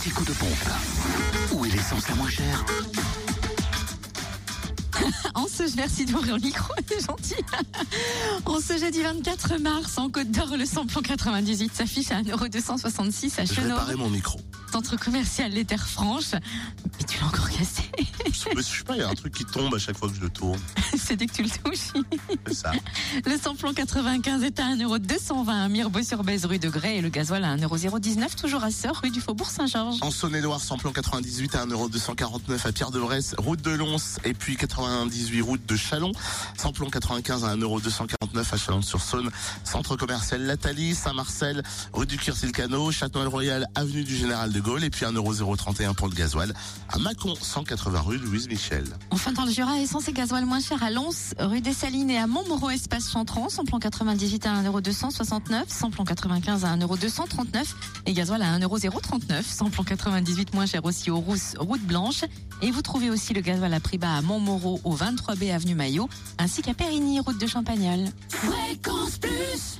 petit coup de pompe. Où est l'essence la moins chère En ce merci d'ouvrir le micro, c'est gentil. En ce jeudi 24 mars, en Côte d'Or, le samplon 98 s'affiche à 1,266€ à Je vais Chenot, réparer mon micro. Centre commercial Les Terres Franches. Mais tu l'as encore cassé. Je sais pas, il y a un truc qui tombe à chaque fois que je le tourne. C'est dès que tu le touches. C'est ça. Le samplon 95 est à 1,220€ à Mirbeau-sur-Bèze, rue de Grès, et le gasoil à 1,019€, toujours à Sœur, rue du Faubourg Saint-Georges. En Saône-et-Loire, samplon 98 à 1,249€ à Pierre-de-Bresse, route de Lons, et puis 98 route de Chalon. Samplon 95 à 1,249€ à Chalon-sur-Saône. Centre commercial Lathalie, Saint-Marcel, rue du Cursilcano, Château-Royal, avenue du Général de Gaulle, et puis 1,031€ pour le gasoil à Mâcon, 180 rue Louise Michel. Enfin, dans le Jura, essence et gasoil moins cher à Lons, rue des Salines et à Montmoreau, espace Chantran. Samplon 98 à 1,269€, samplon 95 à 1,239€ et gasoil à 1,039€. Samplon 98 moins cher aussi aux Rousses, route blanche. Et vous trouvez aussi le gasoil à prix bas à Montmoreau au 23B avenue Maillot, ainsi qu'à Périgny, route de Champagnol. Fréquence Plus